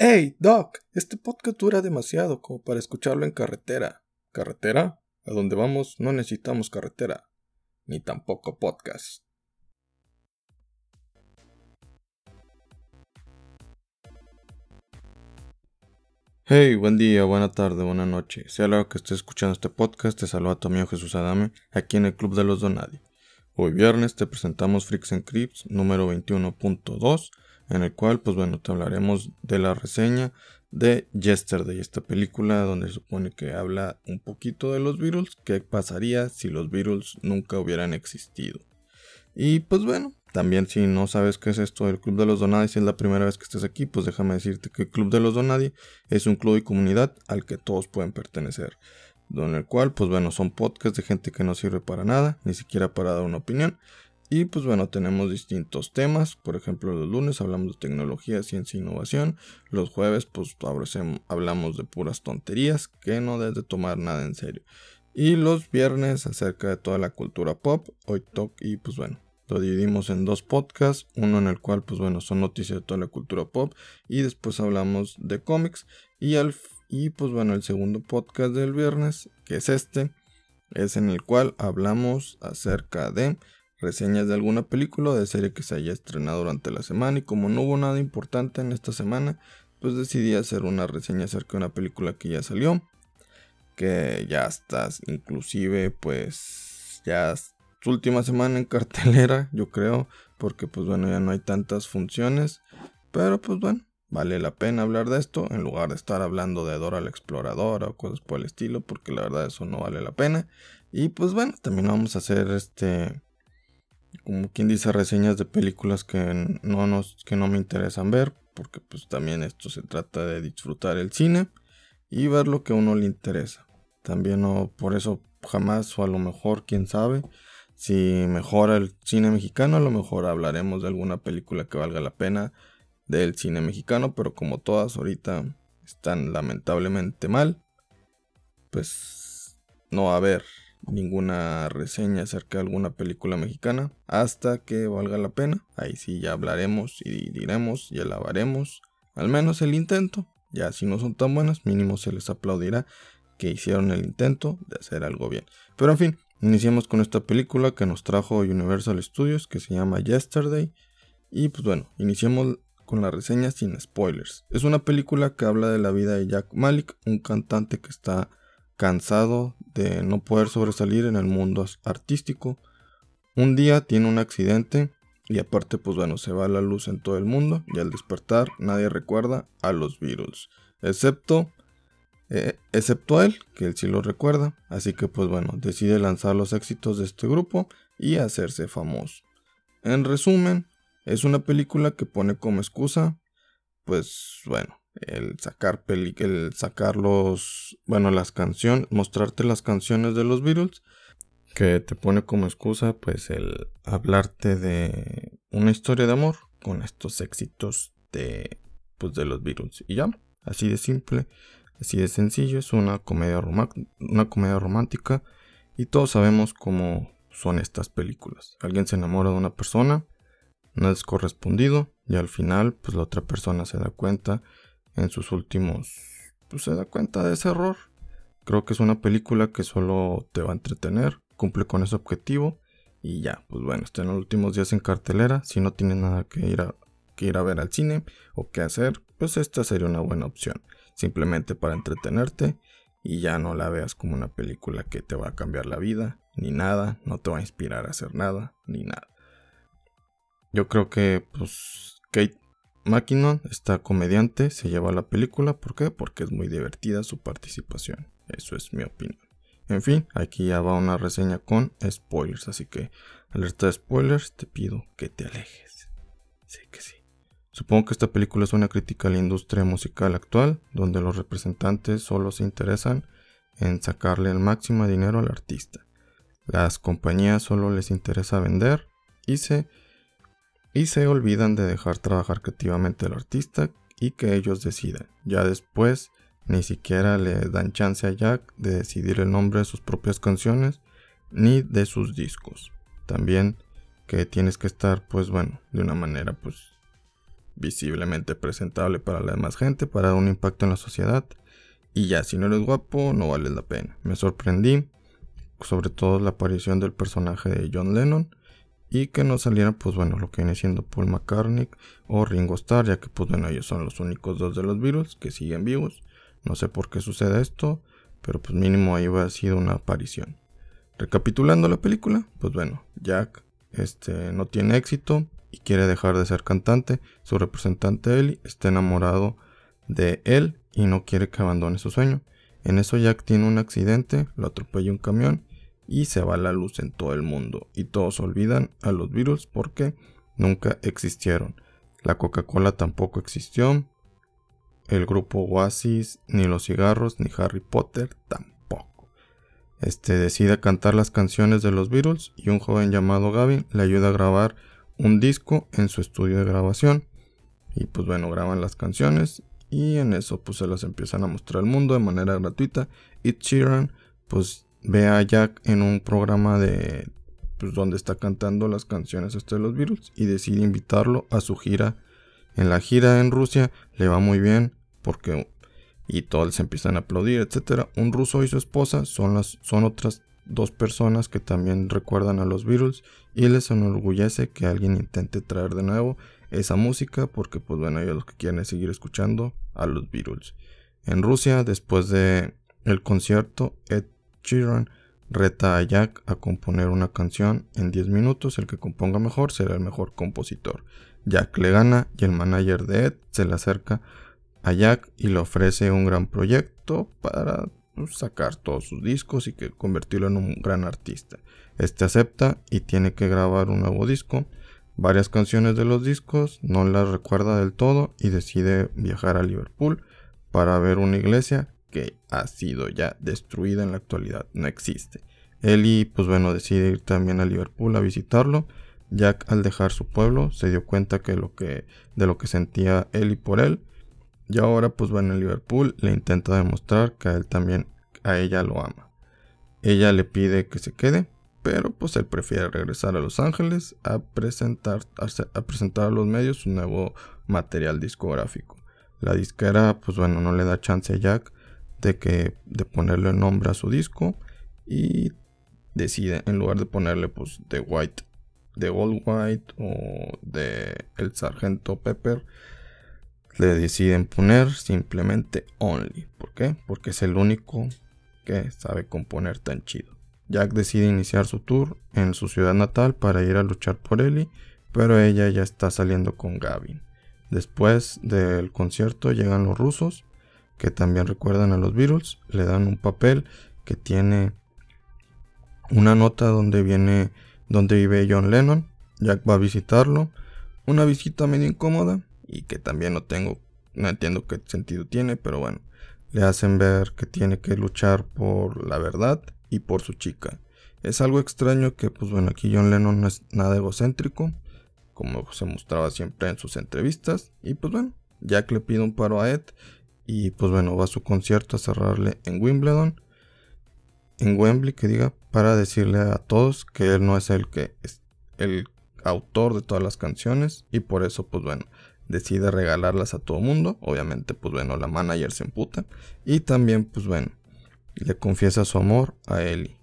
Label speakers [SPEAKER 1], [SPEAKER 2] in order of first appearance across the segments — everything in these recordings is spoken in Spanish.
[SPEAKER 1] Hey, Doc, este podcast dura demasiado como para escucharlo en carretera. ¿Carretera? A donde vamos no necesitamos carretera, ni tampoco podcast. Hey, buen día, buena tarde, buena noche. Sea lo que estés escuchando este podcast, te saluda tu amigo Jesús Adame, aquí en el Club de los Donadi. Hoy viernes te presentamos Freaks and Crips número 21.2 en el cual, pues bueno, te hablaremos de la reseña de Yesterday, esta película donde se supone que habla un poquito de los Beatles, qué pasaría si los Beatles nunca hubieran existido. Y pues bueno, también si no sabes qué es esto del Club de los Donadi, si es la primera vez que estés aquí, pues déjame decirte que el Club de los Donadi es un club y comunidad al que todos pueden pertenecer. En el cual, pues bueno, son podcasts de gente que no sirve para nada, ni siquiera para dar una opinión, y pues bueno, tenemos distintos temas. Por ejemplo, los lunes hablamos de tecnología, ciencia e innovación. Los jueves pues hablamos de puras tonterías que no debes de tomar nada en serio. Y los viernes acerca de toda la cultura pop, hoy talk y pues bueno, lo dividimos en dos podcasts, uno en el cual pues bueno son noticias de toda la cultura pop y después hablamos de cómics y al y pues bueno el segundo podcast del viernes que es este es en el cual hablamos acerca de reseñas de alguna película o de serie que se haya estrenado durante la semana y como no hubo nada importante en esta semana, pues decidí hacer una reseña acerca de una película que ya salió, que ya está inclusive pues ya su última semana en cartelera, yo creo, porque pues bueno, ya no hay tantas funciones, pero pues bueno, vale la pena hablar de esto en lugar de estar hablando de Dora la Exploradora o cosas por el estilo, porque la verdad eso no vale la pena. Y pues bueno, también vamos a hacer este como quien dice reseñas de películas que no nos que no me interesan ver porque pues también esto se trata de disfrutar el cine y ver lo que a uno le interesa. También no por eso jamás o a lo mejor quién sabe si mejora el cine mexicano a lo mejor hablaremos de alguna película que valga la pena del cine mexicano pero como todas ahorita están lamentablemente mal pues no a haber ninguna reseña acerca de alguna película mexicana hasta que valga la pena. Ahí sí ya hablaremos y diremos y alabaremos al menos el intento. Ya si no son tan buenas, mínimo se les aplaudirá que hicieron el intento de hacer algo bien. Pero en fin, iniciamos con esta película que nos trajo Universal Studios que se llama Yesterday. Y pues bueno, iniciamos con la reseña sin spoilers. Es una película que habla de la vida de Jack Malik, un cantante que está cansado de no poder sobresalir en el mundo artístico. Un día tiene un accidente y aparte pues bueno, se va la luz en todo el mundo y al despertar nadie recuerda a los Beatles, excepto eh, excepto él, que él sí lo recuerda, así que pues bueno, decide lanzar los éxitos de este grupo y hacerse famoso. En resumen, es una película que pone como excusa, pues bueno, el sacar peli el sacar los bueno las canciones mostrarte las canciones de los Beatles que te pone como excusa pues el hablarte de una historia de amor con estos éxitos de pues de los Beatles. Y ya así de simple así de sencillo es una comedia una comedia romántica y todos sabemos cómo son estas películas. Alguien se enamora de una persona no es correspondido y al final pues la otra persona se da cuenta en sus últimos, pues se da cuenta de ese error. Creo que es una película que solo te va a entretener, cumple con ese objetivo y ya, pues bueno, está en los últimos días en cartelera. Si no tienes nada que ir a, que ir a ver al cine o qué hacer, pues esta sería una buena opción. Simplemente para entretenerte y ya no la veas como una película que te va a cambiar la vida, ni nada, no te va a inspirar a hacer nada, ni nada. Yo creo que, pues, Kate McKinnon, esta comediante, se lleva la película. ¿Por qué? Porque es muy divertida su participación. Eso es mi opinión. En fin, aquí ya va una reseña con spoilers, así que alerta de spoilers, te pido que te alejes. Sí que sí. Supongo que esta película es una crítica a la industria musical actual, donde los representantes solo se interesan en sacarle el máximo dinero al artista. Las compañías solo les interesa vender y se y se olvidan de dejar trabajar creativamente al artista y que ellos decidan. Ya después ni siquiera le dan chance a Jack de decidir el nombre de sus propias canciones ni de sus discos. También que tienes que estar pues bueno, de una manera pues visiblemente presentable para la demás gente, para dar un impacto en la sociedad. Y ya, si no eres guapo, no vale la pena. Me sorprendí, sobre todo la aparición del personaje de John Lennon. Y que no saliera, pues bueno, lo que viene siendo Paul McCartney o Ringo Starr, ya que pues bueno, ellos son los únicos dos de los virus que siguen vivos. No sé por qué sucede esto, pero pues mínimo ahí va a sido una aparición. Recapitulando la película, pues bueno, Jack este, no tiene éxito y quiere dejar de ser cantante. Su representante Ellie está enamorado de él y no quiere que abandone su sueño. En eso Jack tiene un accidente, lo atropella un camión y se va la luz en todo el mundo. Y todos olvidan a los virus porque nunca existieron. La Coca-Cola tampoco existió. El grupo Oasis, ni los cigarros, ni Harry Potter tampoco. Este decide cantar las canciones de los Beatles y un joven llamado Gavin le ayuda a grabar un disco en su estudio de grabación. Y pues bueno, graban las canciones y en eso pues se las empiezan a mostrar al mundo de manera gratuita. Y Sheeran pues ve a Jack en un programa de pues donde está cantando las canciones de los Beatles y decide invitarlo a su gira. En la gira en Rusia le va muy bien porque y todos se empiezan a aplaudir, etcétera. Un ruso y su esposa son las son otras dos personas que también recuerdan a los Beatles y les enorgullece que alguien intente traer de nuevo esa música porque pues bueno ellos lo que quieren es seguir escuchando a los Beatles. En Rusia después de el concierto Sheeran reta a Jack a componer una canción en 10 minutos, el que componga mejor será el mejor compositor. Jack le gana y el manager de Ed se le acerca a Jack y le ofrece un gran proyecto para pues, sacar todos sus discos y que convertirlo en un gran artista. Este acepta y tiene que grabar un nuevo disco. Varias canciones de los discos no las recuerda del todo y decide viajar a Liverpool para ver una iglesia que ha sido ya destruida en la actualidad, no existe. Ellie, pues bueno, decide ir también a Liverpool a visitarlo. Jack al dejar su pueblo se dio cuenta que lo que de lo que sentía Ellie por él y ahora pues va en Liverpool, le intenta demostrar que a él también, a ella lo ama. Ella le pide que se quede, pero pues él prefiere regresar a Los Ángeles a presentar a, presentar a los medios su nuevo material discográfico. La disquera pues bueno no le da chance a Jack de que de ponerle nombre a su disco y decide en lugar de ponerle pues The White, The Old White o de El Sargento Pepper le deciden poner simplemente Only. ¿Por qué? Porque es el único que sabe componer tan chido. Jack decide iniciar su tour en su ciudad natal para ir a luchar por Ellie, pero ella ya está saliendo con Gavin. Después del concierto llegan los rusos, que también recuerdan a los Beatles, le dan un papel que tiene una nota donde viene donde vive John Lennon. Jack va a visitarlo, una visita medio incómoda, y que también no tengo, no entiendo qué sentido tiene, pero bueno, le hacen ver que tiene que luchar por la verdad y por su chica. Es algo extraño que, pues bueno, aquí John Lennon no es nada egocéntrico, como se mostraba siempre en sus entrevistas, y pues bueno, Jack le pide un paro a Ed, y pues bueno, va a su concierto a cerrarle en Wimbledon, en Wembley, que diga, para decirle a todos que él no es el que es el autor de todas las canciones, y por eso, pues bueno, decide regalarlas a todo mundo. Obviamente, pues bueno, la manager se emputa. Y también, pues bueno, le confiesa su amor a Ellie.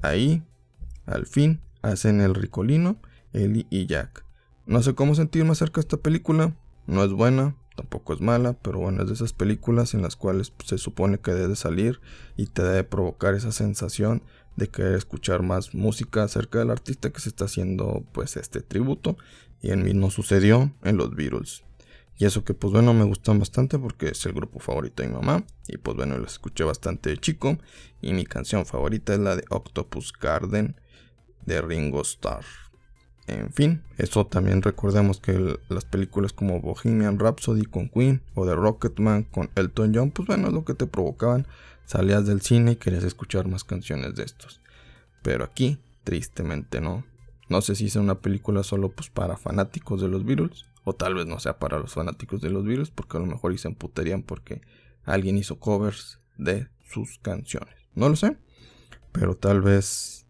[SPEAKER 1] Ahí, al fin, hacen el ricolino, Ellie y Jack. No sé cómo sentirme acerca de esta película. No es buena, tampoco es mala, pero bueno, es de esas películas en las cuales pues, se supone que debe salir y te debe provocar esa sensación de querer escuchar más música acerca del artista que se está haciendo pues este tributo y en mí no sucedió en los Beatles. Y eso que pues bueno me gustan bastante porque es el grupo favorito de mi mamá. Y pues bueno, lo escuché bastante de chico. Y mi canción favorita es la de Octopus Garden de Ringo Starr. En fin, eso también recordemos que las películas como Bohemian Rhapsody con Queen o The Rocketman con Elton John, pues bueno, es lo que te provocaban. Salías del cine y querías escuchar más canciones de estos. Pero aquí, tristemente no. No sé si es una película solo pues para fanáticos de los Beatles o tal vez no sea para los fanáticos de los virus, porque a lo mejor y se emputerían porque alguien hizo covers de sus canciones. No lo sé, pero tal vez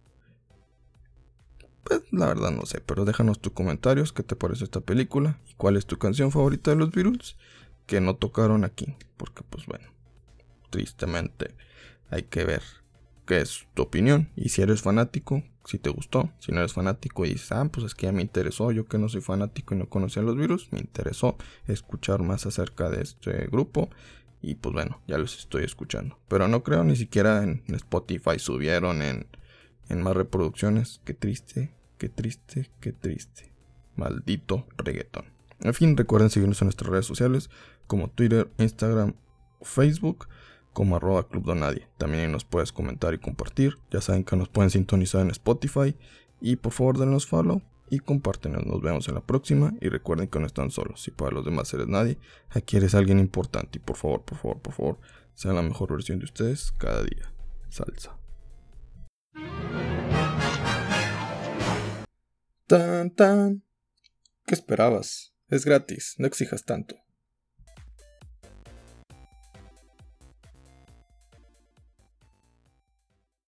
[SPEAKER 1] La verdad no sé, pero déjanos tus comentarios, qué te parece esta película y cuál es tu canción favorita de los Beatles que no tocaron aquí, porque pues bueno, tristemente hay que ver qué es tu opinión y si eres fanático, si te gustó, si no eres fanático y dices, ah, pues es que ya me interesó, yo que no soy fanático y no conocía los virus, me interesó escuchar más acerca de este grupo y pues bueno, ya los estoy escuchando. Pero no creo ni siquiera en Spotify subieron en, en más reproducciones. Qué triste, qué triste, qué triste. Maldito reggaetón. En fin, recuerden seguirnos en nuestras redes sociales como Twitter, Instagram, Facebook como arroba Club Donadie. También nos puedes comentar y compartir. Ya saben que nos pueden sintonizar en Spotify. Y por favor denos follow y compártenos. Nos vemos en la próxima. Y recuerden que no están solos. Si para los demás eres nadie, aquí eres alguien importante. Y por favor, por favor, por favor, sean la mejor versión de ustedes cada día. Salsa. Tan tan. ¿Qué esperabas? Es gratis, no exijas tanto.